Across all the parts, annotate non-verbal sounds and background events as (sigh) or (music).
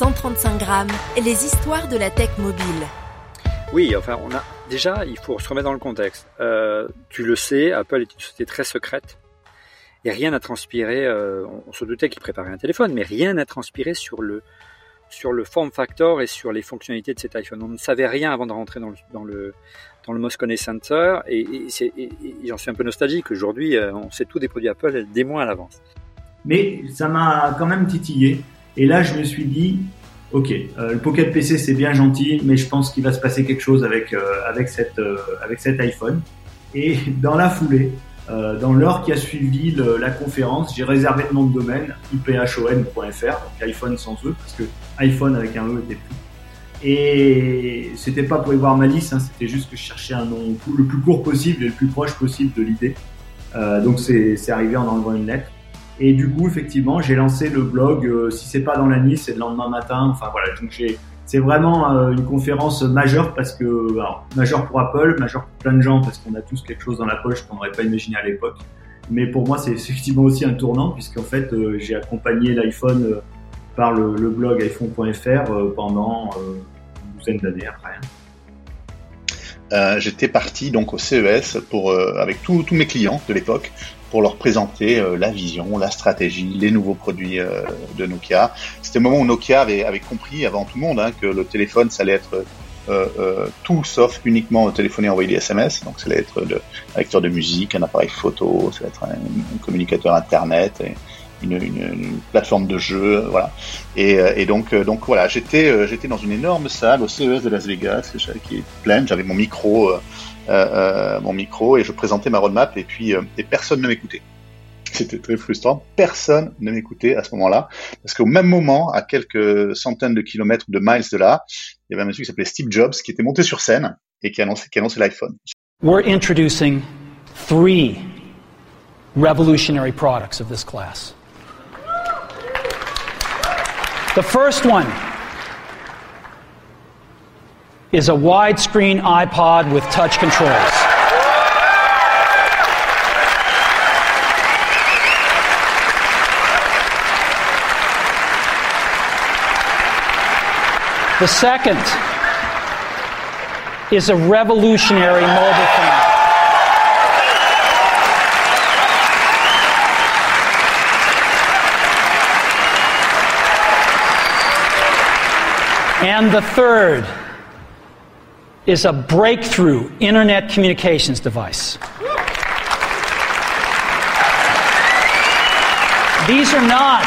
135 grammes, les histoires de la tech mobile. Oui, enfin, on a déjà, il faut se remettre dans le contexte. Euh, tu le sais, Apple est une société très secrète et rien n'a transpiré. Euh, on se doutait qu'ils préparaient un téléphone, mais rien n'a transpiré sur le sur le form factor et sur les fonctionnalités de cet iPhone. On ne savait rien avant de rentrer dans le dans le dans le Moscone Center et, et, j'en suis un peu nostalgique. Aujourd'hui, euh, on sait tout des produits Apple des mois à l'avance. Mais ça m'a quand même titillé. Et là, je me suis dit, ok, euh, le Pocket PC c'est bien gentil, mais je pense qu'il va se passer quelque chose avec euh, avec cette euh, avec cet iPhone. Et (laughs) dans la foulée, dans l'heure qui a suivi la conférence, j'ai réservé le nom de domaine iphone.fr, donc iPhone sans e, parce que iPhone avec un e était plus. Et c'était pas pour y voir ma liste, hein, c'était juste que je cherchais un nom le plus court possible et le plus proche possible de l'idée. donc c'est arrivé en enlevant une lettre. Et du coup, effectivement, j'ai lancé le blog. Euh, si c'est pas dans la nuit, c'est le lendemain matin. Enfin voilà, donc c'est vraiment euh, une conférence majeure parce que majeure pour Apple, majeure pour plein de gens parce qu'on a tous quelque chose dans la poche qu'on n'aurait pas imaginé à l'époque. Mais pour moi, c'est (laughs) effectivement aussi un tournant puisqu'en fait, euh, j'ai accompagné l'iPhone par le, le, blog iPhone.fr pendant une douzaine d'années après. Euh, j'étais parti donc au CES pour avec tous mes clients de l'époque pour leur présenter euh, la vision, la stratégie, les nouveaux produits euh, de Nokia. C'était le moment où Nokia avait, avait compris avant tout le monde hein, que le téléphone, ça allait être euh, tout sauf uniquement téléphoner et envoyer des SMS. Donc ça allait être un lecteur de musique, un appareil photo, ça allait être un, communicateur Internet. Et, une, une, plateforme de jeu, voilà. Et, et donc, donc voilà, j'étais, j'étais dans une énorme salle au CES de Las Vegas, qui est pleine. J'avais mon micro euh, euh, mon micro et je présentais ma roadmap et puis euh, et personne ne m'écoutait. C'était très frustrant. Personne ne m'écoutait à ce moment-là. Parce qu'au même moment, à quelques centaines de kilomètres de miles de là, il y avait un monsieur qui s'appelait Steve Jobs qui était monté sur scène et qui annonçait, qui annonçait l'iPhone. We're introducing three revolutionary products of this class. The first one is a widescreen iPod with touch controls. The second is a revolutionary mobile phone. And the third is a breakthrough internet communications device. These are not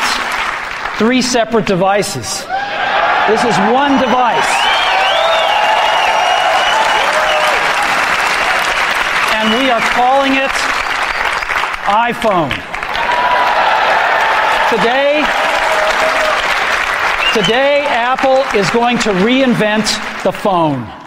three separate devices. This is one device. And we are calling it iPhone. Today, today Apple is going to reinvent the phone.